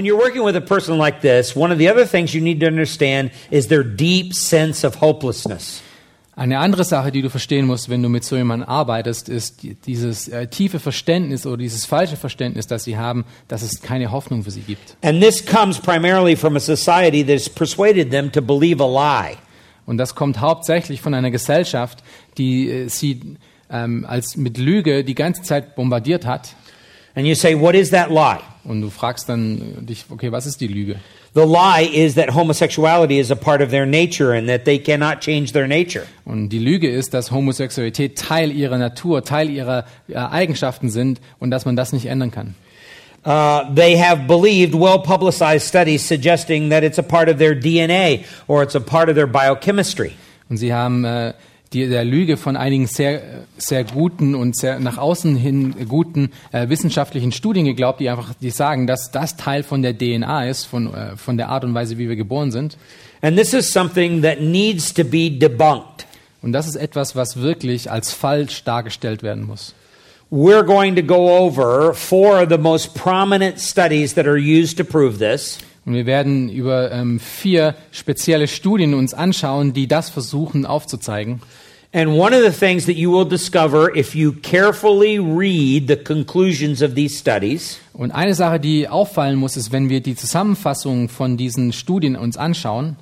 When you're working with a person like this, one of the other things you need to understand is their deep sense of hopelessness. Eine andere Sache, die du verstehen musst, wenn du mit so jemandem arbeitest, ist die- dieses äh, tiefe Verständnis oder dieses falsche Verständnis, das sie haben, dass es keine Hoffnung für sie gibt. And this comes primarily from a society that has persuaded them to believe a lie. Und das kommt hauptsächlich von einer Gesellschaft, die äh, sie ähm, als mit Lüge die ganze Zeit bombardiert hat. And you say, what is that lie? Und du fragst dann dich, okay, was ist die Lüge? The lie is that homosexuality is a part of their nature and that they cannot change their nature. Und die Lüge ist, dass Homosexualität Teil ihrer Natur, Teil ihrer äh, Eigenschaften sind und dass man das nicht ändern kann. Uh, they have believed well publicized studies suggesting that it's a part of their DNA or it's a part of their biochemistry. Und sie haben äh, die, der Lüge von einigen sehr, sehr guten und sehr nach außen hin guten äh, wissenschaftlichen Studien geglaubt, die einfach die sagen, dass das Teil von der DNA ist, von, äh, von der Art und Weise, wie wir geboren sind. And this is something that needs to be debunked. Und das ist etwas, was wirklich als falsch dargestellt werden muss. We're going to go over four of the most prominent studies that are used to prove this. Und wir werden über ähm, vier spezielle Studien uns anschauen, die das versuchen aufzuzeigen. And one of the things that you will discover if you carefully read the conclusions of these studies Und eine Sache, die auffallen muss, ist, wenn wir die Zusammenfassung von diesen Studien uns anschauen,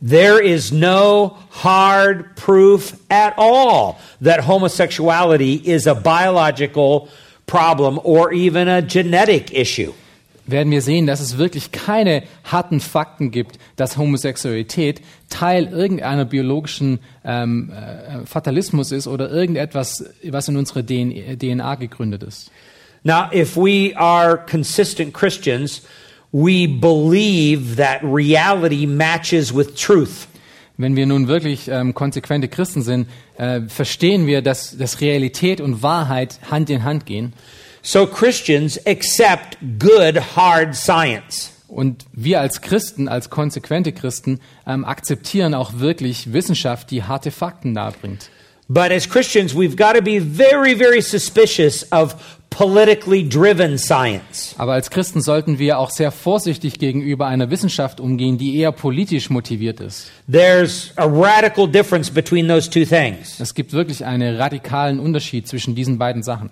there is no hard proof at all that homosexuality is a biological problem or even a genetic issue. Werden wir sehen, dass es wirklich keine harten Fakten gibt, dass Homosexualität Teil irgendeiner biologischen ähm, äh, Fatalismus ist oder irgendetwas, was in unserer DN DNA gegründet ist. Now, if we are consistent Christians, we believe that reality matches with truth. Wenn wir nun wirklich ähm, konsequente Christen sind, äh, verstehen wir, dass, dass Realität und Wahrheit Hand in Hand gehen. So Christians accept good, hard science. Und wir als Christen, als konsequente Christen, ähm, akzeptieren auch wirklich Wissenschaft, die harte Fakten darbringt. But as Christians, we've got to be very, very suspicious of politically driven science. Aber als Christen sollten wir auch sehr vorsichtig gegenüber einer Wissenschaft umgehen, die eher politisch motiviert ist. There's a radical difference between those two things. Es gibt wirklich einen radikalen Unterschied zwischen diesen beiden Sachen.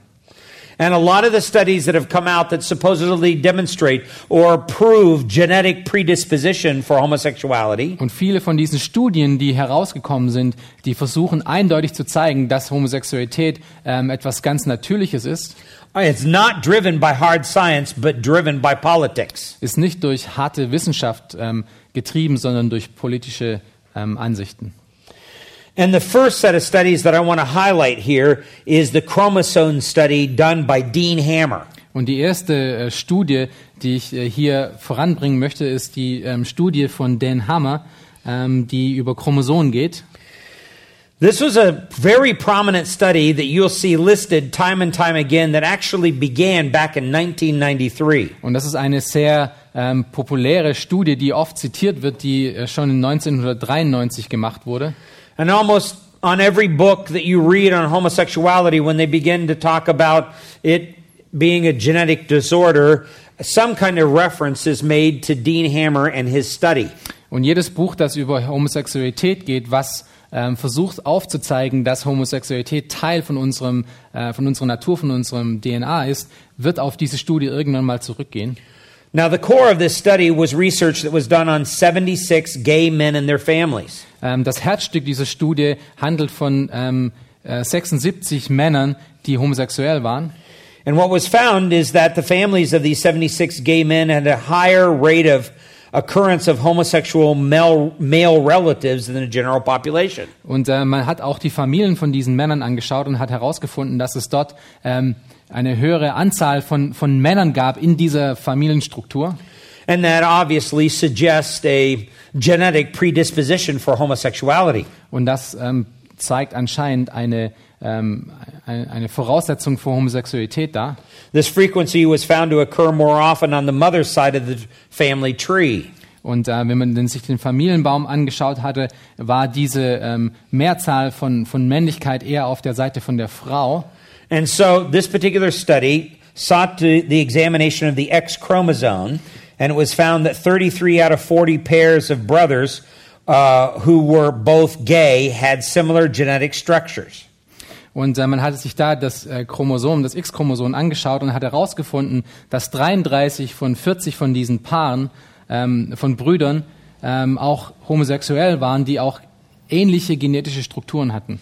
And a lot of the studies that have come out that supposedly demonstrate or prove genetic predisposition for homosexuality Und viele von diesen Studien, die herausgekommen sind, die versuchen eindeutig zu zeigen, dass Homosexualität ähm, etwas ganz Natürliches ist, it's not driven by hard science but driven by politics. ist nicht durch harte Wissenschaft ähm, getrieben, sondern durch politische ähm, Ansichten. And the first set of studies that I want to highlight here is the chromosome study done by Dean Hammer. Und die erste äh, Studie, die ich äh, hier voranbringen möchte, ist die ähm, Studie von Dan Hammer, ähm, die über Chromosomen geht. This was a very prominent study that you'll see listed time and time again that actually began back in 1993. Und das ist eine sehr ähm, populäre Studie, die oft zitiert wird, die äh, schon in 1993 gemacht wurde. And almost on every book that you read on homosexuality, when they begin to talk about it being a genetic disorder, some kind of reference is made to Dean Hammer and his study. Und jedes Buch, das über Homosexualität geht, was ähm, versucht aufzuzeigen, dass Homosexualität Teil von, unserem, äh, von unserer Natur, von unserem DNA ist, wird auf diese Studie irgendwann mal zurückgehen. Now, the core of this study was research that was done on 76 gay men and their families. Ähm, das Herzstück dieser Studie handelt von ähm, äh, 76 Männern, die homosexuell waren. And what was found is that the families of these 76 gay men had a higher rate of occurrence of homosexual male, male relatives than the general population. Und äh, man hat auch die Familien von diesen Männern angeschaut und hat herausgefunden, dass es dort ähm, eine höhere Anzahl von, von Männern gab in dieser Familienstruktur. And that obviously suggests a genetic predisposition for homosexuality. Und das ähm, zeigt anscheinend eine, ähm, eine, Voraussetzung für Homosexualität dar. This frequency was found to occur more often on the mother's side of the family tree. Und äh, wenn man sich den Familienbaum angeschaut hatte, war diese ähm, Mehrzahl von, von Männlichkeit eher auf der Seite von der Frau. And so this particular study sought to, the examination of the X chromosome, and it was found that 33 out of 40 pairs of brothers uh, who were both gay had similar genetic structures. Und äh, man hatte sich da das äh, Chromosom, das X-Chromosom angeschaut und hat herausgefunden, dass 33 von 40 von diesen Paaren ähm, von Brüdern ähm, auch homosexuell waren, die auch ähnliche genetische Strukturen hatten.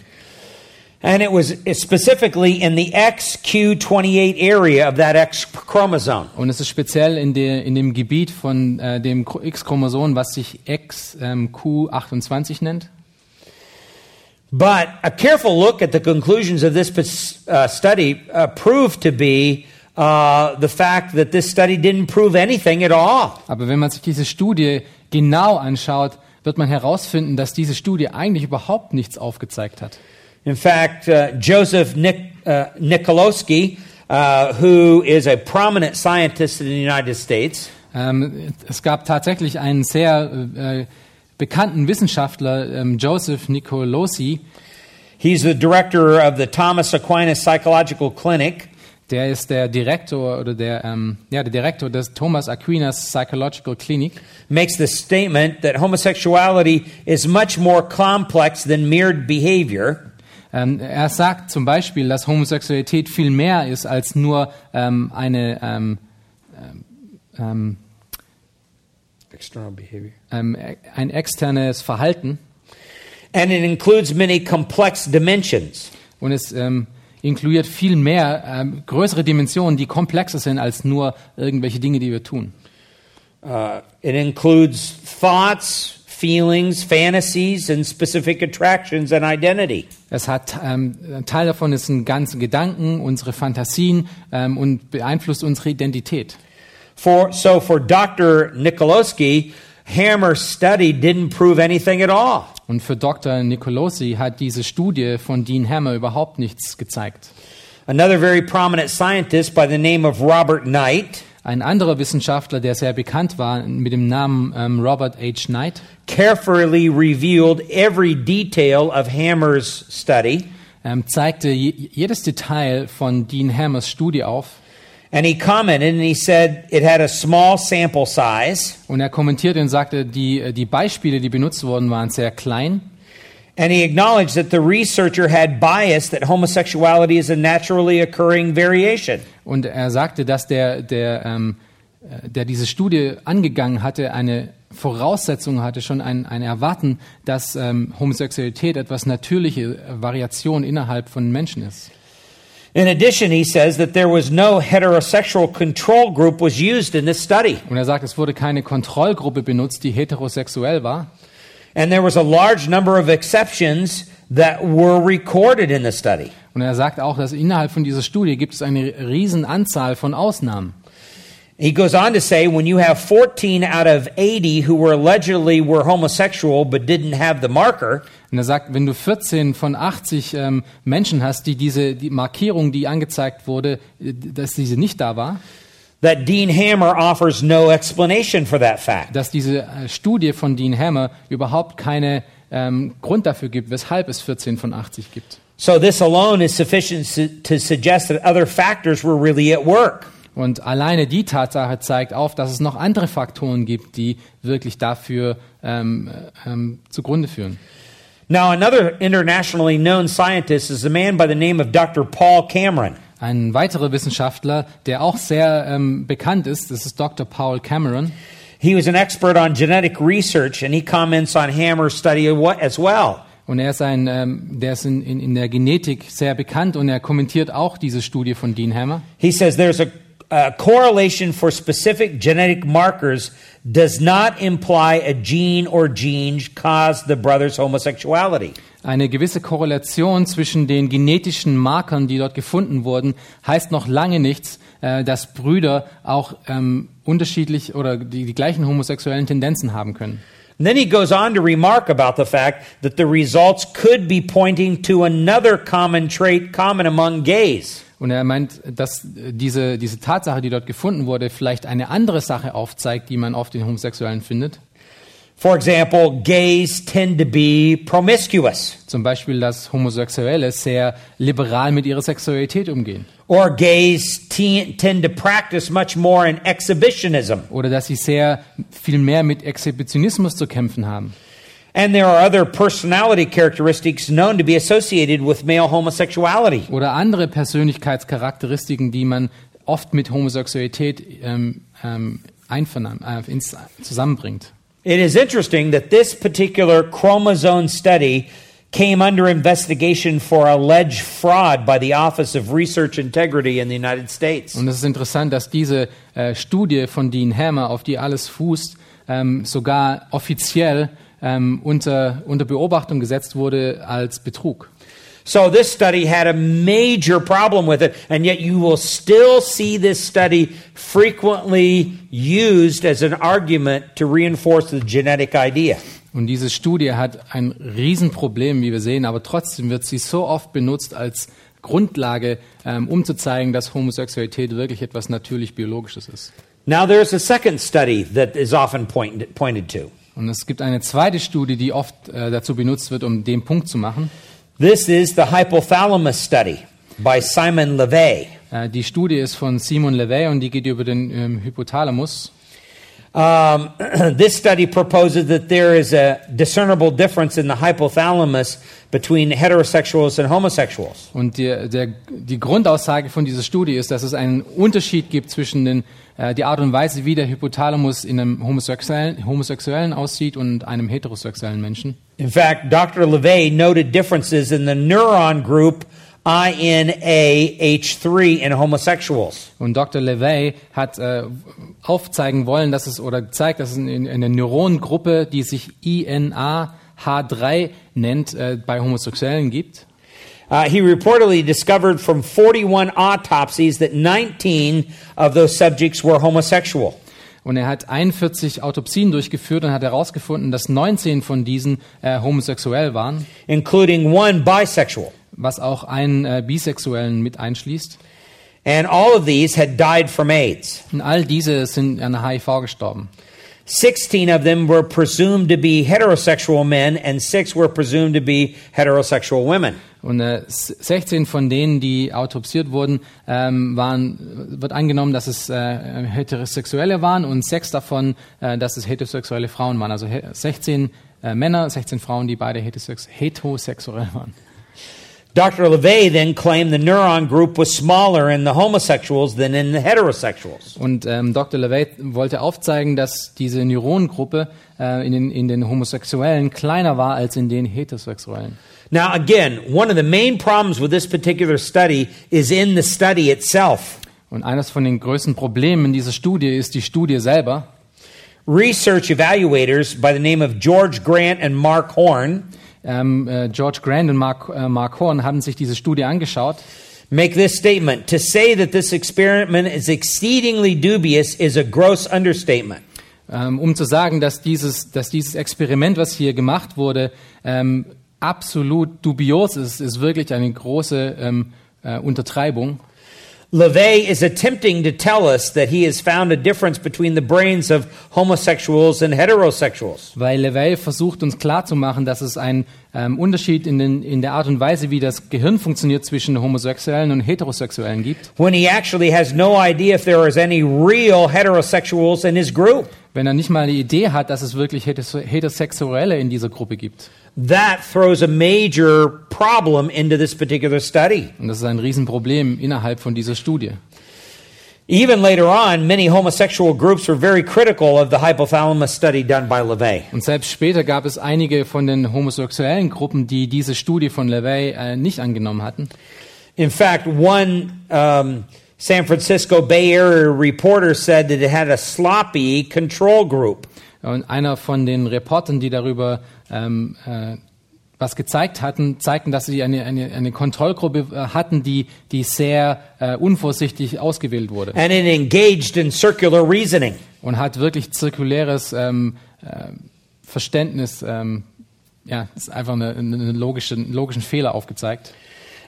And it was specifically in the XQ28 area of that X chromosome. Und es ist speziell in, der, in dem Gebiet von äh, dem Chro- X-Chromosom, was sich XQ28 nennt. But a careful look at the conclusions of this uh, study uh, proved to be uh, the fact that this study didn't prove anything at all. Aber wenn man sich diese Studie genau anschaut, wird man herausfinden, dass diese Studie eigentlich überhaupt nichts aufgezeigt hat. In fact, uh, Joseph Nik- uh, Nikolowski, uh, who is a prominent scientist in the United States, Ähm, es gab tatsächlich einen sehr äh, bekannten Wissenschaftler, ähm, Joseph Nicolosi, he's the director of the Thomas Aquinas Psychological Clinic. der ist der Direktor oder der, ähm, ja, der Direktor des Thomas Aquinas Psychological Clinic. makes the statement that homosexuality is much more complex than mere behavior. Ähm, er sagt zum Beispiel, dass Homosexualität viel mehr ist als nur ähm, eine ähm, ähm, External behavior. ähm, ein externes Verhalten And it includes many complex dimensions. und es ähm, inkludiert viel mehr ähm, größere Dimensionen, die komplexer sind als nur irgendwelche Dinge, die wir tun. Uh, it includes thoughts, feelings, fantasies, and specific attractions and identity. Es hat ähm, ein Teil davon ist ein ganzen Gedanken, unsere Fantasien ähm, und beeinflusst unsere Identität. For, so for Dr. Nikolowski, Hammer's study didn't prove anything at all. Und für Dr. Nicolosi hat diese Studie von Dean Hammer überhaupt nichts gezeigt. Another very prominent scientist by the name of Robert Knight Ein anderer Wissenschaftler, der sehr bekannt war mit dem Namen ähm, Robert H. Knight, carefully revealed every detail of Hammer's study. ähm, zeigte je, jedes Detail von Dean Hammers Studie auf. And he commented and he said it had a small sample size Und er kommentierte und sagte, die, äh, die Beispiele, die benutzt wurden, waren sehr klein. And he acknowledged that the researcher had bias that homosexuality is a naturally occurring variation. Und er sagte, dass der, der, ähm, äh, der diese Studie angegangen hatte, eine Voraussetzung hatte, schon ein, ein Erwarten, dass ähm, Homosexualität etwas natürliche Variation innerhalb von Menschen ist. In addition, he says that there was no heterosexual control group was used in this study. Und er sagt, es wurde keine Kontrollgruppe benutzt, die heterosexuell war. And there was a large number of exceptions that were recorded in the study. Und er sagt auch, dass innerhalb von dieser Studie gibt es eine riesen Anzahl von Ausnahmen. He goes on to say when you have 14 out of 80 who were allegedly were homosexual but didn't have the marker, Und er sagt, wenn du 14 von 80 ähm, Menschen hast, die diese die Markierung, die angezeigt wurde, äh, dass diese nicht da war, that Dean Hammer offers no explanation for that fact. dass diese äh, Studie von Dean Hammer überhaupt keine ähm, Grund dafür gibt, weshalb es 14 von 80 gibt. So this alone is sufficient su- to suggest that other factors were really at work. Und alleine die Tatsache zeigt auf, dass es noch andere Faktoren gibt, die wirklich dafür ähm, äh, ähm, zugrunde führen. Now, another internationally known scientist is a man by the name of Dr. Paul Cameron. Ein weiterer Wissenschaftler, der auch sehr ähm, bekannt ist, das ist Dr. Paul Cameron. He was an expert on genetic research, and he comments on Hammer's study as well. Und er ist ein, ähm, der ist in, in, in der Genetik sehr bekannt und er kommentiert auch diese Studie von Dean Hammer. He says there's a, a correlation for specific genetic markers does not imply a gene or genes caused the brother's homosexuality. Eine gewisse Korrelation zwischen den genetischen Markern, die dort gefunden wurden, heißt noch lange nichts, äh, dass Brüder auch ähm, unterschiedlich oder die, die gleichen homosexuellen Tendenzen haben können. And then he goes on to remark about the fact that the results could be pointing to another common trait common among gays. Und er meint, dass diese, diese Tatsache, die dort gefunden wurde, vielleicht eine andere Sache aufzeigt, die man oft in Homosexuellen findet. For example, gays tend to be promiscuous, Zum Beispiel, dass Homosexuelle sehr liberal mit ihrer Sexualität umgehen. or gays te- tend to practice much more in exhibitionism. Oder dass sie sehr viel mehr mit Exhibitionismus zu kämpfen haben. And there are other personality characteristics known to be associated with male homosexuality. Oder andere Persönlichkeitscharakteristiken, die man oft mit Homosexualität ähm, ähm, äh, ins, zusammenbringt. It is interesting that this particular chromosome study came under investigation for alleged fraud by the Office of Research Integrity in the United States. Und es ist interessant, dass diese äh, Studie von Dean Hammer, auf die alles fußt, ähm, sogar offiziell ähm, unter, unter Beobachtung gesetzt wurde als Betrug. So this study had a major problem with it, and yet you will still see this study frequently used as an argument to reinforce the genetic idea. Und diese Studie hat ein Riesenproblem, wie wir sehen, aber trotzdem wird sie so oft benutzt als Grundlage, ähm, um zu zeigen, dass Homosexualität wirklich etwas natürlich Biologisches ist. Now there's a second study that is often pointed to. Und es gibt eine zweite Studie, die oft äh, dazu benutzt wird, um den Punkt zu machen. This is the hypothalamus study by Simon LeVay. Äh, die Studie ist von Simon LeVay und die geht über den ähm, Hypothalamus. Um, this study proposes that there is a discernible difference in the hypothalamus between heterosexuals and homosexuals. Und der, der, die Grundaussage von dieser Studie ist, dass es einen Unterschied gibt zwischen den, äh, die Art und Weise, wie der Hypothalamus in einem Homosexuellen, Homosexuellen aussieht und einem heterosexuellen Menschen. In fact, Dr. LeVay noted differences in the neuron group INAH3 in homosexuals. Und Dr. LeVay hat äh, aufzeigen wollen, dass es oder zeigt, dass es in, in Neuronengruppe, die sich INA-H3 nennt, äh, bei Homosexuellen gibt. Uh, he reportedly discovered from 41 autopsies that 19 of those subjects were homosexual. Und er hat 41 Autopsien durchgeführt und hat herausgefunden, dass 19 von diesen äh, homosexuell waren, including one bisexual. Was auch einen äh, Bisexuellen mit einschließt. And all of these had died from AIDS. Und all diese sind an HIV gestorben. 16 of them were presumed to be heterosexual men, and six were presumed to be heterosexual women. Und äh, 16 von denen, die autopsiert wurden, ähm, waren, wird angenommen, dass es äh, Heterosexuelle waren und sechs davon, äh, dass es heterosexuelle Frauen waren. Also he- 16 äh, Männer, 16 Frauen, die beide heterosex heterosexuell waren. Dr. LeVay then claimed the neuron group was smaller in the homosexuals than in the heterosexuals. Und ähm, Dr. LeVay wollte aufzeigen, dass diese Neuronengruppe äh, in, den, in den Homosexuellen kleiner war als in den Heterosexuellen. Now, again, one of the main problems with this particular study is in the study itself. Und eines von den größten Problemen dieser Studie ist die Studie selber. Research evaluators by the name of George Grant and Mark Horn Ähm, äh, George Grant und Mark, äh, Mark Horn haben sich diese Studie angeschaut make this statement To say that this experiment is exceedingly dubious is a gross understatement. ähm, um zu sagen, dass dieses, dass dieses Experiment, was hier gemacht wurde, ähm, absolut dubios ist, ist wirklich eine große ähm, äh, Untertreibung. LeVay is attempting to tell us that he has found a difference between the brains of homosexuals and heterosexuals. Weil Levey versucht uns klarzumachen, dass es einen ähm, Unterschied in, den, in der Art und Weise, wie das Gehirn funktioniert zwischen Homosexuellen und Heterosexuellen gibt. when he actually has no idea if there is any real heterosexuals in his group. Wenn er nicht mal eine Idee hat, dass es wirklich Heteros- Heterosexuelle in dieser Gruppe gibt. That throws a major problem into this particular study. Und das ist ein Riesenproblem innerhalb von dieser Studie. Even later on, many homosexual groups were very critical of the hypothalamus study done by LeVay. Und selbst später gab es einige von den homosexuellen Gruppen, die diese Studie von LeVay äh, nicht angenommen hatten. In fact, one um, San Francisco Bay Area reporter said that it had a sloppy control group. Und einer von den Reportern, die darüber ähm, äh, was gezeigt hatten, zeigten, dass sie eine, eine, eine Kontrollgruppe äh, hatten, die, die sehr äh, unvorsichtig ausgewählt wurde and it engaged in circular reasoning. und hat wirklich zirkuläres ähm, äh, Verständnis, ähm, ja, ist einfach eine, eine logische, einen logischen Fehler aufgezeigt.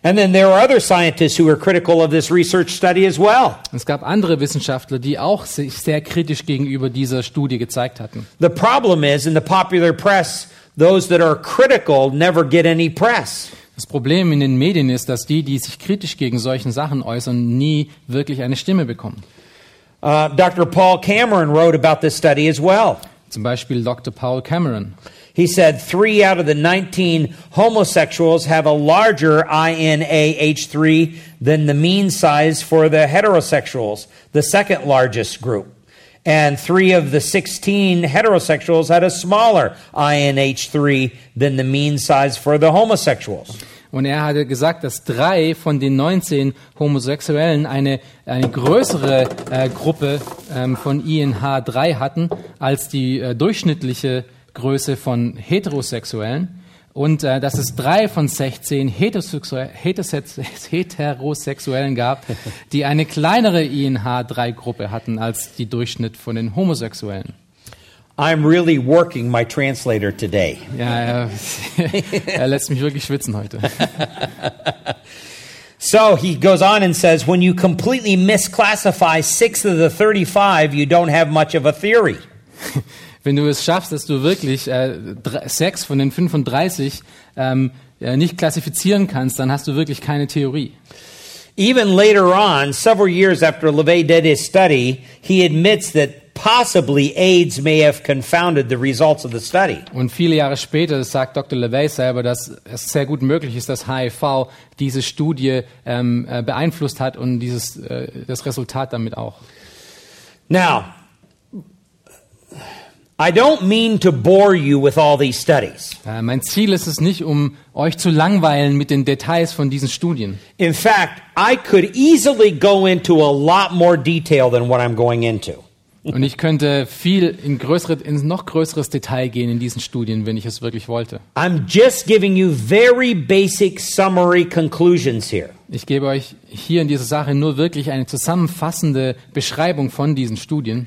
And then there are other scientists who were critical of this research study as well. Es gab andere Wissenschaftler, die auch sich sehr kritisch gegenüber dieser Studie gezeigt hatten. The problem is in the popular press, those that are critical never get any press. Das Problem in den Medien ist, dass die, die sich kritisch gegen solchen Sachen äußern, nie wirklich eine Stimme bekommen. Uh, Dr. Paul Cameron wrote about this study as well. Zum Beispiel Dr. Paul Cameron. He said three out of the 19 homosexuals have a larger INAH3 than the mean size for the heterosexuals, the second largest group. And three of the 16 heterosexuals had a smaller INH3 than the mean size for the homosexuals. Und er hatte gesagt, dass drei von den 19 Homosexuellen eine, eine größere äh, Gruppe ähm, von INH3 hatten als die äh, durchschnittliche Größe von Heterosexuellen. Und äh, dass es drei von 16 Heterosexu- Heterosex- Heterosexuellen gab, die eine kleinere INH3-Gruppe hatten als die Durchschnitt von den Homosexuellen. I'm really working my translator today. Ja, er, er lässt mich wirklich schwitzen heute. So he goes on and says when you completely misclassify six of the 35, you don't have much of a theory. Wenn du es schaffst, dass du wirklich äh, sechs von den 35 ähm, äh, nicht klassifizieren kannst, dann hast du wirklich keine Theorie. Even later on, several years after LeVay did his study, he admits that possibly AIDS may have confounded the results of the study. Und viele Jahre später sagt Dr. LeVay selber, dass es sehr gut möglich ist, dass HIV diese Studie ähm, äh, beeinflusst hat und dieses, äh, das Resultat damit auch. Now, I don't mean to bore you with all these studies. Äh, mein Ziel ist es nicht, um euch zu langweilen mit den Details von diesen Studien. In fact, I could easily go into a lot more detail than what I'm going into. Und ich könnte viel in, größere, in noch größeres Detail gehen in diesen Studien, wenn ich es wirklich wollte. I'm just giving you very basic summary conclusions here. Ich gebe euch hier in dieser Sache nur wirklich eine zusammenfassende Beschreibung von diesen Studien,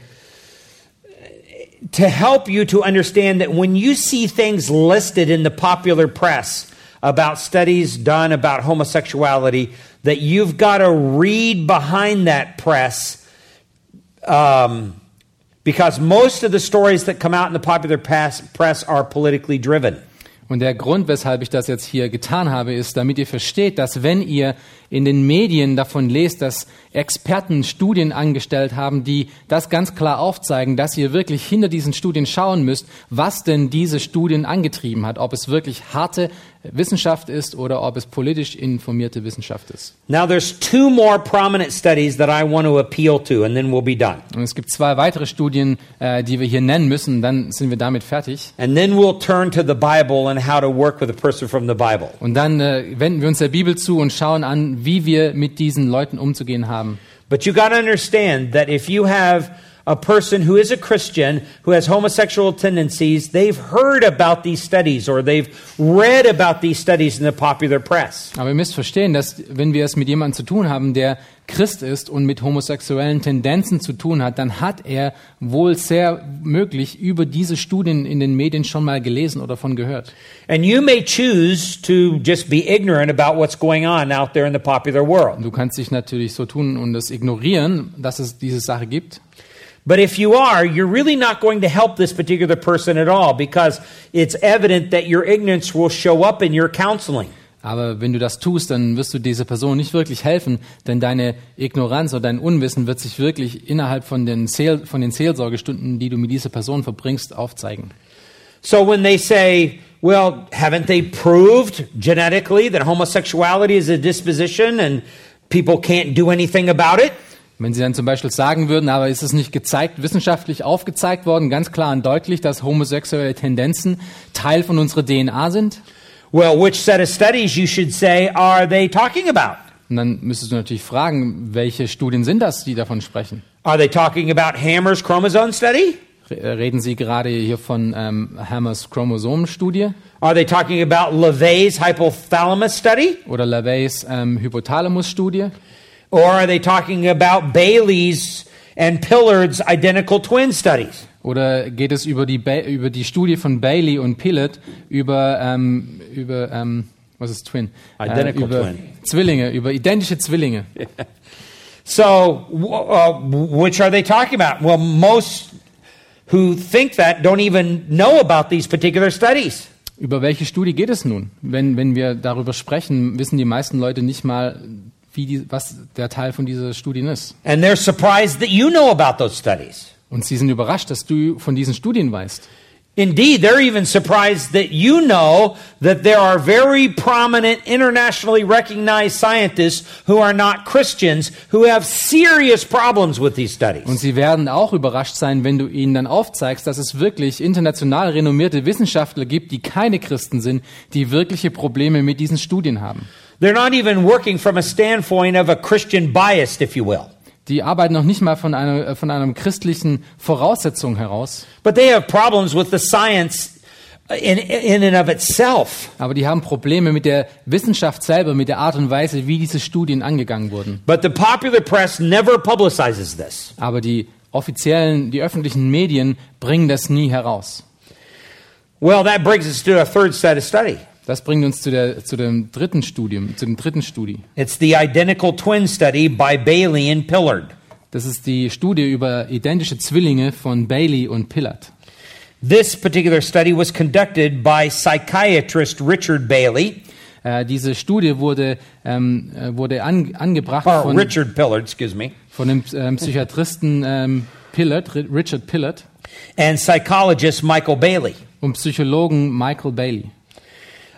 to help you to understand that when you see things listed in the popular press about studies done about homosexuality, that you've got to read behind that press um, because most of the stories that come out in the popular press, press are politically driven. Und der Grund, weshalb ich das jetzt hier getan habe, ist, damit ihr versteht, dass wenn ihr in den Medien davon lest, dass Experten Studien angestellt haben, die das ganz klar aufzeigen, dass ihr wirklich hinter diesen Studien schauen müsst, was denn diese Studien angetrieben hat, ob es wirklich harte Wissenschaft ist oder ob es politisch informierte Wissenschaft ist. Now, there's two more prominent studies that I want to appeal to, and then we'll be done. Und es gibt zwei weitere Studien, äh, die wir hier nennen müssen, dann sind wir damit fertig. And then we'll turn to the Bible and how to work with a person from the Bible. Und dann äh, wenden wir uns der Bibel zu und schauen an, wie wir mit diesen Leuten umzugehen haben. But you got to understand that if you have a person who is a Christian who has homosexual tendencies, they've heard about these studies or they've read about these studies in the popular press. Aber ihr müsst verstehen, dass wenn wir es mit jemandem zu tun haben, der Christ ist und mit homosexuellen Tendenzen zu tun hat, dann hat er wohl sehr möglich über diese Studien in den Medien schon mal gelesen oder von gehört. And you may choose to just be ignorant about what's going on out there in the popular world. Du kannst dich natürlich so tun und das ignorieren, dass es diese Sache gibt. But if you are, you're really not going to help this particular person at all because it's evident that your ignorance will show up in your counseling. Aber wenn du das tust, dann wirst du dieser Person nicht wirklich helfen, denn deine Ignoranz oder dein Unwissen wird sich wirklich innerhalb von den, Seel, von den Seelsorgestunden, die du mit dieser Person verbringst, aufzeigen. So when they say, well, haven't they proved genetically that homosexuality is a disposition and people can't do anything about it? Wenn sie dann zum Beispiel sagen würden, aber ist es nicht gezeigt, wissenschaftlich aufgezeigt worden, ganz klar und deutlich, dass homosexuelle Tendenzen Teil von unserer DNA sind? Well, which set of studies you should say are they talking about? Und dann müsstest du natürlich fragen, welche Studien sind das, die davon sprechen? Are they talking about Hammer's chromosome study? Re- Reden Sie gerade hier von ähm, Hammers Chromosomenstudie Are they talking about LeVay's hypothalamus study? oder LaVeys ähm, Hypothalamus-Studie? Or are they talking about Bailey's and Pillard's identical twin studies? Oder geht es über die, ba über die Studie von Bailey und Pillett über, ähm, über ähm, was ist Twin? Identical über twin. Zwillinge, über identische Zwillinge. So, uh, which are they talking about? Well, most who think that don't even know about these particular studies. Über welche Studie geht es nun? Wenn, wenn wir darüber sprechen, wissen die meisten Leute nicht mal, wie die, was der Teil von dieser Studien ist. And they're surprised that you know about those studies. Und sie sind überrascht, dass du von diesen Studien weißt. Indeed, they're even surprised that you know that there are very prominent, internationally recognized scientists who are not Christians who have serious problems with these studies. Und sie werden auch überrascht sein, wenn du ihnen dann aufzeigst, dass es wirklich international renommierte Wissenschaftler gibt, die keine Christen sind, die wirkliche Probleme mit diesen Studien haben. They're not even working from a standpoint of a Christian bias, if you will. Die arbeiten noch nicht mal von einer, äh, von einer christlichen Voraussetzung heraus, But they have problems with the science in, in and of itself. aber die haben Probleme mit der Wissenschaft selber, mit der Art und Weise, wie diese Studien angegangen wurden. But the popular press never publicizes this. Aber die offiziellen, die öffentlichen Medien bringen das nie heraus. Well, that brings us to a third set of study. Das bringt uns zu, der, zu dem dritten Studium, zu dem dritten Studie. It's the identical twin study by Bailey and Pillard. Das ist die Studie über identische Zwillinge von Bailey und Pillard. This particular study was conducted by psychiatrist Richard Bailey, Äh, diese Studie wurde, ähm, äh, wurde an, angebracht or von, Richard Pillard, excuse me, von dem ähm, Psychiatristen ähm, Pillard, Ri- Richard Pillard and psychologist Michael Bailey. und Psychologen Michael Bailey.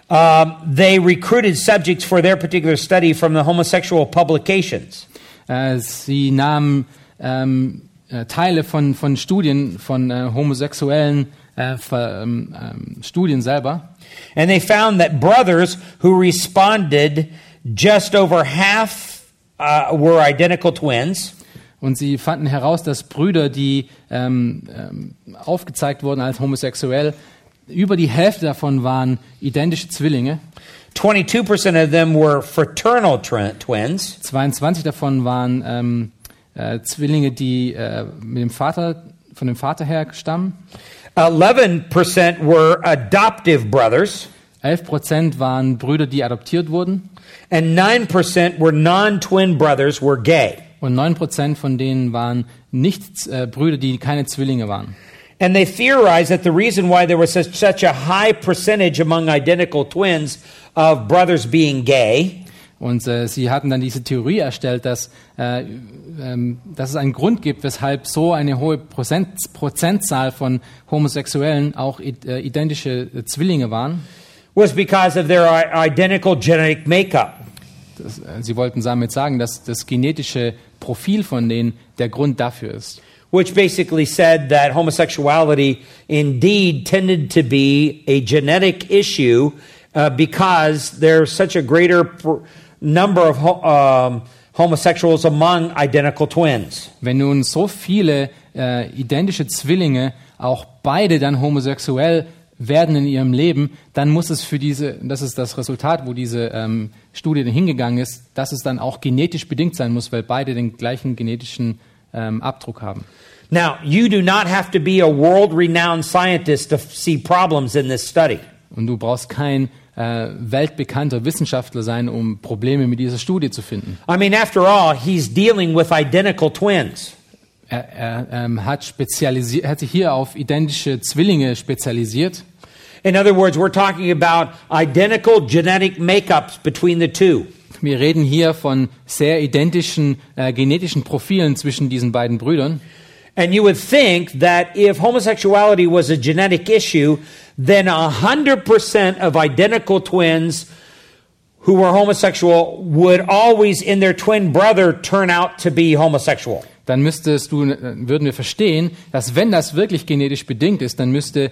Um, they recruited subjects for their particular study from the homosexual publications. Äh, sie nahmen ähm, äh, Teile von, von Studien von äh, homosexuellen äh, ver, ähm, ähm, Studien selber And they found that brothers who responded, just over half uh, were identical twins. und sie fanden heraus, dass Brüder, die ähm, ähm, aufgezeigt wurden als homosexuell, über die Hälfte davon waren identische Zwillinge. 22% of them were fraternal twins. 22 davon waren ähm, äh, Zwillinge, die äh, mit dem Vater, von dem Vater her stammen. 11% were adoptive brothers. 11 Prozent waren Brüder, die adoptiert wurden. And 9% were non twin brothers, were gay. Und 9 Prozent von denen waren nicht äh, Brüder, die keine Zwillinge waren. And they theorized that the reason why there was such, such a high percentage among identical twins of brothers being gay Und äh, sie hatten dann diese Theorie erstellt, dass, äh, ähm, dass es einen Grund gibt, weshalb so eine hohe Prozent, Prozentzahl von Homosexuellen auch äh, identische äh, Zwillinge waren. was because of their i- identical genetic makeup. Das, äh, sie wollten damit sagen, dass das genetische Profil von denen der Grund dafür ist. Which basically said that homosexuality indeed tended to be a genetic issue uh, because there's such a greater pr- number of ho- um, homosexuals among identical twins. Wenn nun so viele äh, identische Zwillinge auch beide dann homosexuell werden in ihrem Leben, dann muss es für diese, das ist das Resultat, wo diese ähm, Studie hingegangen ist, dass es dann auch genetisch bedingt sein muss, weil beide den gleichen genetischen ähm, Abdruck haben. Now, you do not have to be a world renowned scientist to see problems in this study. Und du brauchst kein äh, weltbekannter Wissenschaftler sein, um Probleme mit dieser Studie zu finden. I mean, after all, he's dealing with identical twins. Er, er ähm, hat, spezialisiert, hat sich hier auf identische Zwillinge spezialisiert. In other words, we're talking about identical genetic makeups between the two. Wir reden hier von sehr identischen äh, genetischen Profilen zwischen diesen beiden Brüdern. And you would think that if homosexuality was a genetic issue, then 100% of identical twins who were homosexual would always, in their twin brother, turn out to be homosexual. Dann müsstest du, äh, würden wir verstehen, dass wenn das wirklich genetisch bedingt ist, dann müsste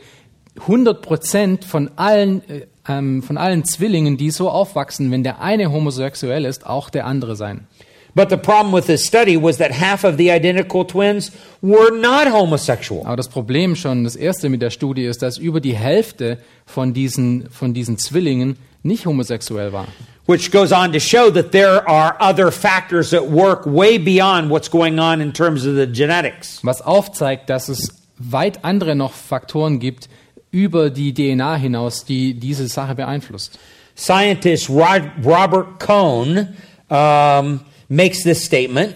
100 Prozent von allen, äh, ähm, von allen Zwillingen, die so aufwachsen, wenn der eine homosexuell ist, auch der andere sein. But the problem with this study was that half of the identical twins were not homosexual. Aber das Problem schon, das erste mit der Studie ist, dass über die Hälfte von diesen, von diesen Zwillingen nicht homosexuell war. Which goes on to show that there are other factors at work way beyond what's going on in terms of the genetics. Was aufzeigt, dass es weit andere noch Faktoren gibt über die DNA hinaus, die diese Sache beeinflusst. Scientist Robert Cohn um, makes this statement,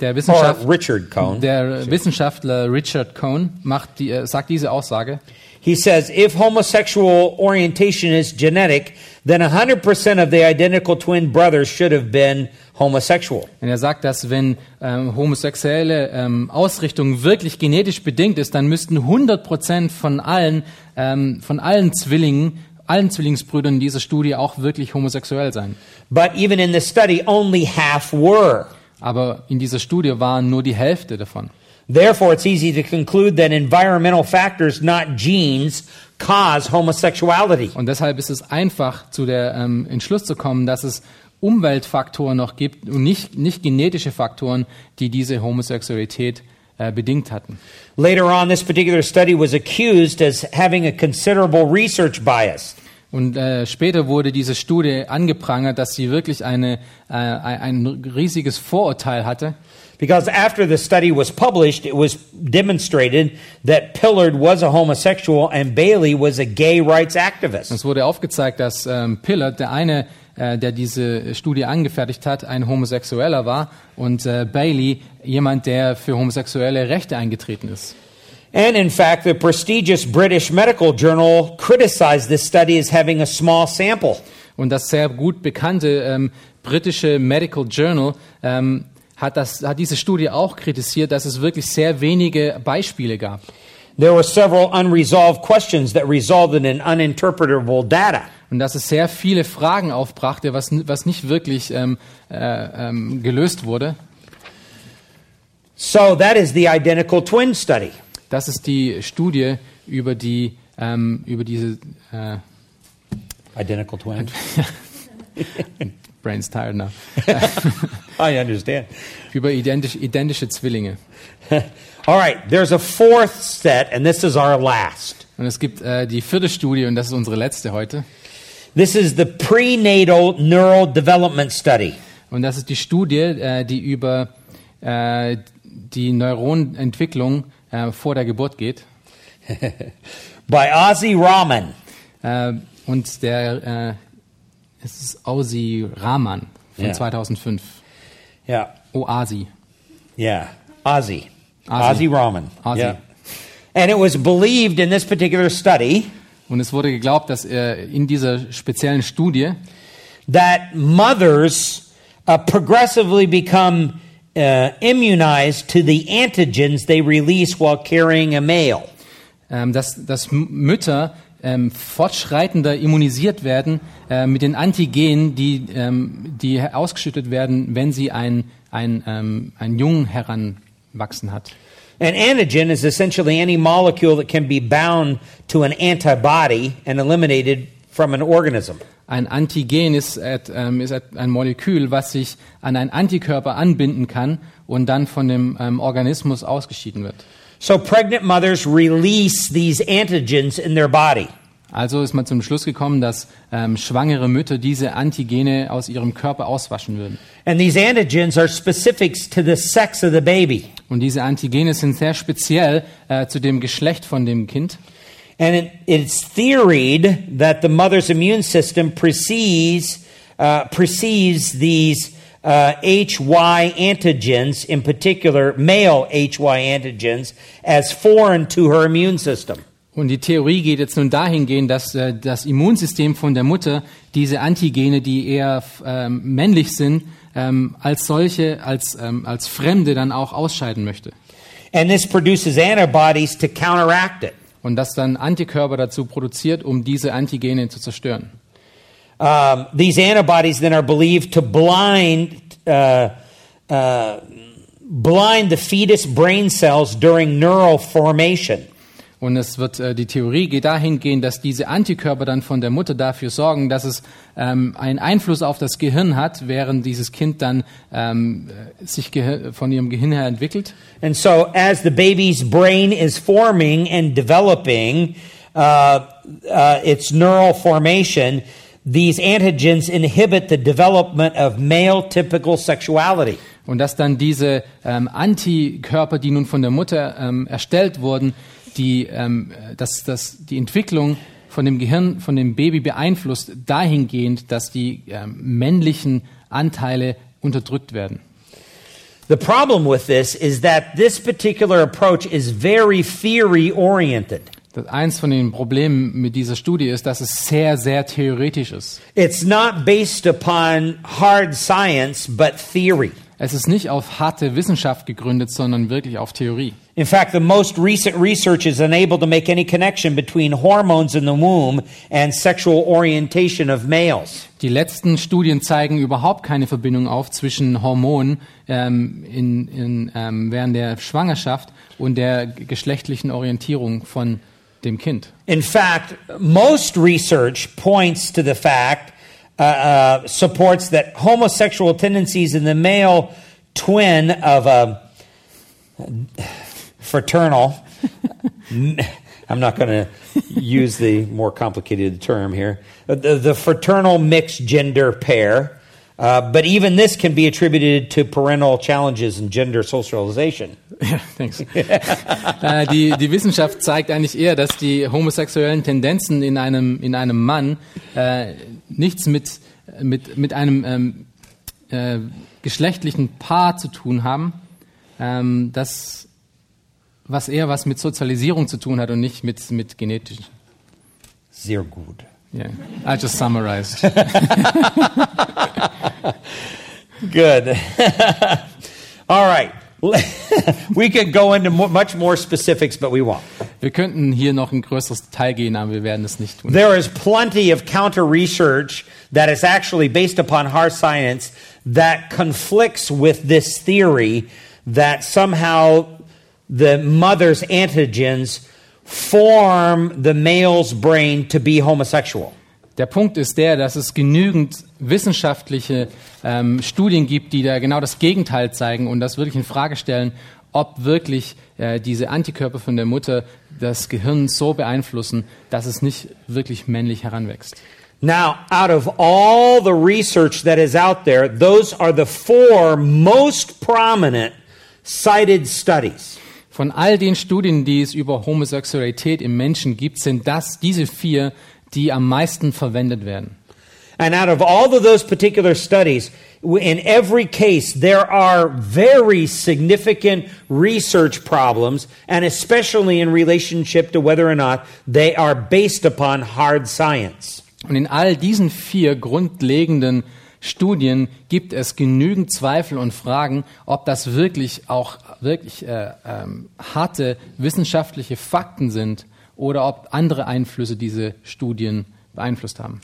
Der, or Wissenschaft, Richard Cohn. der Wissenschaftler Richard Cohn macht die, äh, sagt diese Aussage. He says if homosexual orientation is genetic, then 100% of the identical twin brothers should have been homosexual. Und er sagt, dass wenn ähm, homosexuelle ähm, Ausrichtung wirklich genetisch bedingt ist, dann müssten 100% von allen, ähm, von allen Zwillingen, allen Zwillingsbrüdern in dieser Studie auch wirklich homosexuell sein. But even in the study, only half were. Aber in dieser Studie waren nur die Hälfte davon. Therefore, it's easy to conclude that environmental factors, not genes, cause homosexuality. Und deshalb ist es einfach zu der ähm, Entschluss zu kommen, dass es Umweltfaktoren noch gibt und nicht, nicht genetische Faktoren, die diese Homosexualität äh, bedingt hatten. Later on, this particular study was accused as having a considerable research bias. Und äh, später wurde diese Studie angeprangert, dass sie wirklich eine, äh, ein ein riesiges Vorurteil hatte. Because after the study was published, it was demonstrated that Pillard was a homosexual and Bailey was a gay rights activist. Es wurde aufgezeigt, dass ähm, Pillard, der eine, äh, der diese Studie angefertigt hat, ein Homosexueller war und äh, Bailey jemand, der für homosexuelle Rechte eingetreten ist. And in fact, the prestigious British Medical Journal criticized this study as having a small sample. Und das sehr gut bekannte ähm, britische Medical Journal ähm, hat, das, hat diese Studie auch kritisiert, dass es wirklich sehr wenige Beispiele gab. There were several unresolved questions that resulted in uninterpretable data. Und dass es sehr viele Fragen aufbrachte, was, was nicht wirklich ähm, äh, ähm, gelöst wurde. So that is the identical twin study. Das ist die Studie über die ähm, über diese äh, Identical twin. Brain's tired now. I understand. über identisch, identische Zwillinge. All right, there's a fourth set, and this is our last. Und es gibt äh, die vierte Studie und das ist unsere letzte heute. This is the prenatal neural development study. Und das ist die Studie, äh, die über äh, die Neuronentwicklung äh, vor der Geburt geht. by Ozzy Rahman. Äh, und der äh, es ist Ausi Rahman von Ja. 2005. Yeah, Oasi. yeah, Ozzy. Ozzy. Ozzy Rahman. Ozzy. Yeah. And it was believed in this particular study Und es wurde geglaubt, dass äh, in dieser speziellen Studie, that mothers uh, progressively become uh, immunized to the antigens they release while carrying a male. ähm, dass, dass Mütter ähm, fortschreitender immunisiert werden äh, mit den Antigenen, die, ähm, die ausgeschüttet werden, wenn sie ein, ein, ähm, einen Jungen heranwachsen hat. An antigen is essentially any molecule that can be bound to an antibody and eliminated from an organism. Ein Antigen ist, ähm, ist ein Molekül, was sich an einen Antikörper anbinden kann und dann von dem ähm, Organismus ausgeschieden wird. So pregnant mothers release these antigens in their body. Also ist man zum Schluss gekommen, dass ähm, schwangere Mütter diese Antigene aus ihrem Körper auswaschen würden. And these antigens are specifics to the sex of the baby. Und diese Antigene sind sehr speziell äh, zu dem Geschlecht von dem Kind. And it, it's theoried that the mother's immune system perceives, uh, perceives these uh, HY antigens, in particular male HY antigens, as foreign to her immune system. Und die Theorie geht jetzt nun dahingehend, dass äh, das Immunsystem von der Mutter diese Antigene, die eher ähm, männlich sind, ähm, als solche, als, ähm, als Fremde dann auch ausscheiden möchte. And this produces antibodies to counteract it. Und das dann Antikörper dazu produziert, um diese Antigene zu zerstören. Um, these antibodies then are believed to blind uh, uh, blind the fetus brain cells during neural formation. Und es wird äh, die Theorie geht dahin gehen, dass diese Antikörper dann von der Mutter dafür sorgen, dass es ähm, einen Einfluss auf das Gehirn hat, während dieses Kind dann ähm, äh, sich von ihrem Gehirn her entwickelt. And so, as the baby's brain is forming and developing uh, uh, its neural formation, these antigens inhibit the development of male typical sexuality. Und dass dann diese ähm, Antikörper, die nun von der Mutter ähm, erstellt wurden, die, ähm, dass, dass die Entwicklung von dem Gehirn, von dem Baby beeinflusst, dahingehend, dass die ähm, männlichen Anteile unterdrückt werden. The problem with this is that this particular approach is very theory oriented. Das eins von den Problemen mit dieser Studie ist, dass es sehr, sehr theoretisch ist. It's not based upon hard science, but theory. Es ist nicht auf harte Wissenschaft gegründet, sondern wirklich auf Theorie. In fact, the most recent research is unable to make any connection between hormones in the womb and sexual orientation of males. Die letzten Studien zeigen überhaupt keine Verbindung auf zwischen Hormonen ähm, in, in, ähm, während der Schwangerschaft und der geschlechtlichen Orientierung von dem Kind. In fact, most research points to the fact, uh, uh, supports that homosexual tendencies in the male twin of a fraternal, I'm not going to use the more complicated term here, the, the fraternal mixed gender pair. Uh, but even this can be attributed to parental challenges and gender socialization. Ja, thanks. Die, die Wissenschaft zeigt eigentlich eher, dass die homosexuellen Tendenzen in einem, in einem Mann äh, nichts mit, mit, mit einem ähm, äh, geschlechtlichen Paar zu tun haben, ähm, das, was eher was mit Sozialisierung zu tun hat und nicht mit, mit genetischen. Sehr gut. Yeah, I just summarized. Good. All right. we could go into much more specifics, but we won't. Wir könnten hier noch ein größeres Detail gehen, aber wir werden es nicht tun. There is plenty of counter research that is actually based upon hard science that conflicts with this theory that somehow the mother's antigens form the male's brain to be homosexual. Der Punkt ist der, dass es genügend wissenschaftliche ähm, Studien gibt, die da genau das Gegenteil zeigen und das wirklich in Frage stellen, ob wirklich äh, diese Antikörper von der Mutter das Gehirn so beeinflussen, dass es nicht wirklich männlich heranwächst. Now, out of all the research that is out there, those are the four most prominent cited studies. Von all den Studien, die es über Homosexualität im Menschen gibt, sind das diese vier, die am meisten verwendet werden. And out of all of those particular studies, in every case, there are very significant research problems, and especially in relationship to whether or not they are based upon hard science. Und in all diesen vier grundlegenden Studien gibt es genügend Zweifel und Fragen, ob das wirklich auch wirklich äh, ähm, harte wissenschaftliche Fakten sind oder ob andere Einflüsse diese Studien beeinflusst haben.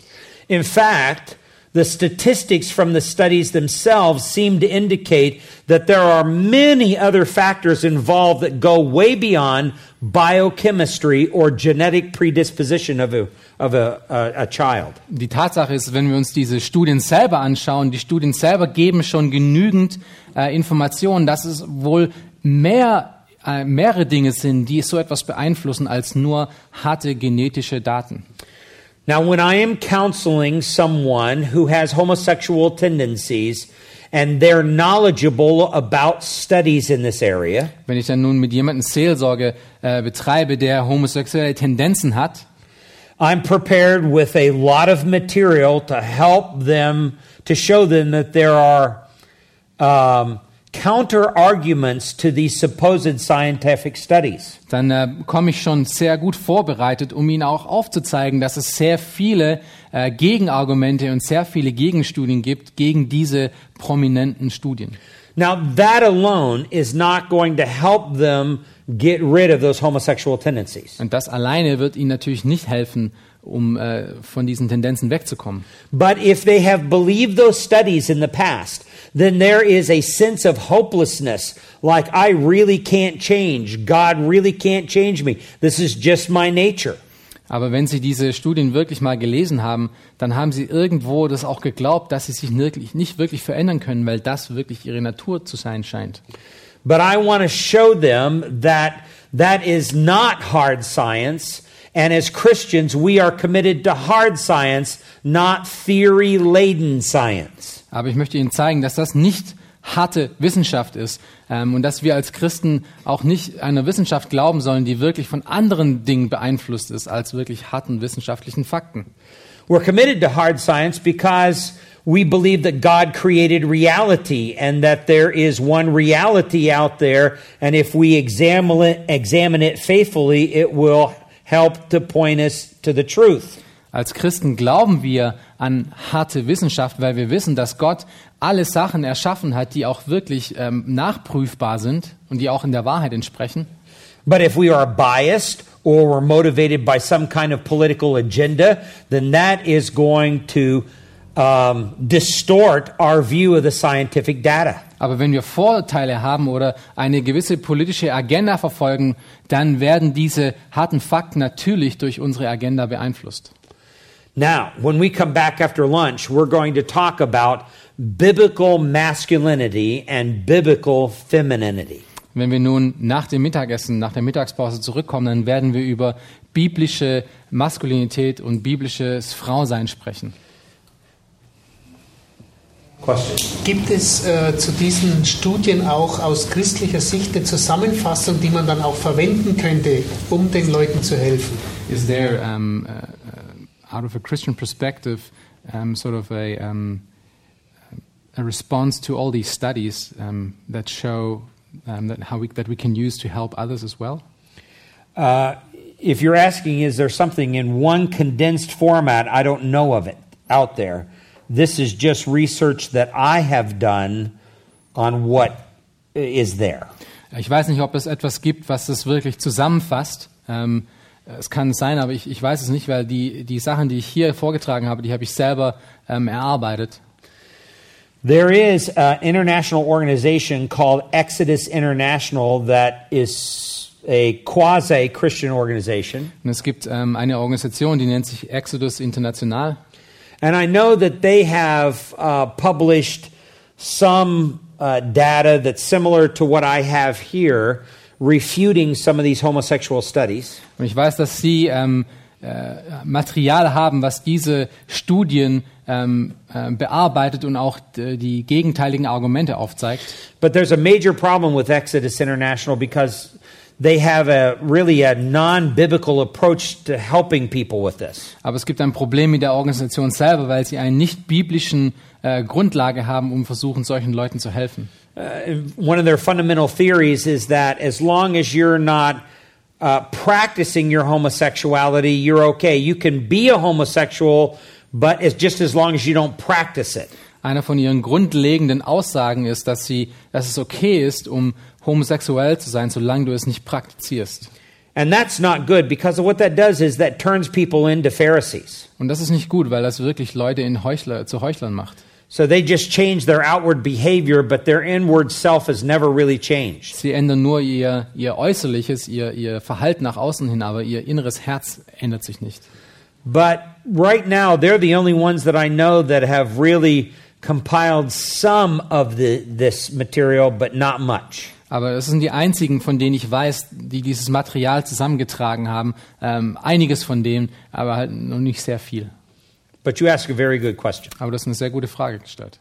In fact, the statistics from the studies themselves seem to indicate that there are many other factors involved that go way beyond biochemistry or genetic predisposition of a, of a, a, a child. Die Tatsache ist, wenn wir uns diese Studien selber anschauen, die Studien selber geben schon genügend äh, Informationen, dass es wohl mehr äh, mehrere Dinge sind, die so etwas beeinflussen als nur harte genetische Daten. Now, when I am counseling someone who has homosexual tendencies and they're knowledgeable about studies in this area, Wenn ich dann nun mit jemandem Seelsorge äh, betreibe, der homosexuelle Tendenzen hat, I'm prepared with a lot of material to help them, to show them that there are um, counter arguments to these supposed scientific studies. dann äh, komme ich schon sehr gut vorbereitet, um Ihnen auch aufzuzeigen, dass es sehr viele äh, Gegenargumente und sehr viele Gegenstudien gibt gegen diese prominenten Studien. Now, that alone is not going to help them get rid of those homosexual tendencies. Und das alleine wird ihnen natürlich nicht helfen, um äh, von diesen Tendenzen wegzukommen. But if they have believed those studies in the past, then there is a sense of hopelessness, like I really can't change. God really can't change me. This is just my nature. Aber wenn Sie diese Studien wirklich mal gelesen haben, dann haben Sie irgendwo das auch geglaubt, dass Sie sich wirklich, nicht wirklich verändern können, weil das wirklich Ihre Natur zu sein scheint. But I want to show them that that is not hard science. And as Christians, we are committed to hard science, not theory laden science. Aber ich möchte Ihnen zeigen, dass das nicht harte Wissenschaft ist ähm, und dass wir als Christen auch nicht einer Wissenschaft glauben sollen, die wirklich von anderen Dingen beeinflusst ist als wirklich harten wissenschaftlichen Fakten. We're committed to hard science because we believe that God created reality and that there is one reality out there. And if we examine it, examine it faithfully, it will help to point us to the truth. Als Christen glauben wir an harte Wissenschaft, weil wir wissen, dass Gott alle Sachen erschaffen hat, die auch wirklich ähm, nachprüfbar sind und die auch in der Wahrheit entsprechen. But if we are biased or we're motivated by some kind of political agenda, then that is going to um, distort our view of the scientific data. Aber wenn wir Vorurteile haben oder eine gewisse politische Agenda verfolgen, dann werden diese harten Fakten natürlich durch unsere Agenda beeinflusst. Now, when we come back after lunch, we're going to talk about biblical masculinity and biblical femininity. Wenn wir nun nach dem Mittagessen, nach der Mittagspause zurückkommen, dann werden wir über biblische Maskulinität und biblisches Frausein sprechen. Question. Gibt es äh, zu diesen Studien auch aus christlicher Sicht eine Zusammenfassung, die man dann auch verwenden könnte, um den Leuten zu helfen? Is there, um, uh, out of a Christian perspective, um, sort of a, um, a response to all these studies um, that show um, that how we, that we can use to help others as well? Uh, if you're asking, is there something in one condensed format, I don't know of it out there. This is just research that I have done on what is there. Ich weiß nicht, ob es etwas gibt, was das wirklich zusammenfasst. Ähm, es kann sein, aber ich, ich weiß es nicht, weil die, die Sachen, die ich hier vorgetragen habe, die habe ich selber ähm, erarbeitet. There is an international organization called Exodus International that is a quasi Christian organization. Und es gibt ähm, eine Organisation, die nennt sich Exodus International. And I know that they have uh, published some uh, data that's similar to what I have here, refuting some of these homosexual studies. Und ich weiß, dass sie ähm, äh, Material haben, was diese Studien ähm, äh, bearbeitet und auch die gegenteiligen Argumente aufzeigt. But there's a major problem with Exodus International because they have a really a non-biblical approach to helping people with this. Aber es gibt ein Problem mit der Organisation selber, weil sie einen nicht biblischen äh, Grundlage haben, um versuchen, solchen Leuten zu helfen. Uh, one of their fundamental theories is that as long as you're not uh, practicing your homosexuality, you're okay. You can be a homosexual, but it's just as long as you don't practice it. Einer von ihren grundlegenden Aussagen ist, dass sie, dass es okay ist, um homosexuell zu sein, solange du es nicht praktizierst. And that's not good because what that does is that turns people into Pharisees. Und das ist nicht gut, weil das wirklich Leute in Heuchler, zu Heuchlern macht. So they just change their outward behavior, but their inward self has never really changed. Sie ändern nur ihr, ihr Äußerliches, ihr, ihr Verhalten nach außen hin, aber ihr inneres Herz ändert sich nicht. But right now, they're the only ones that I know that have really compiled some of the, this material, but not much. Aber es sind die einzigen, von denen ich weiß, die dieses Material zusammengetragen haben. Ähm, einiges von denen, aber halt noch nicht sehr viel. Aber das ist eine sehr gute Frage gestellt.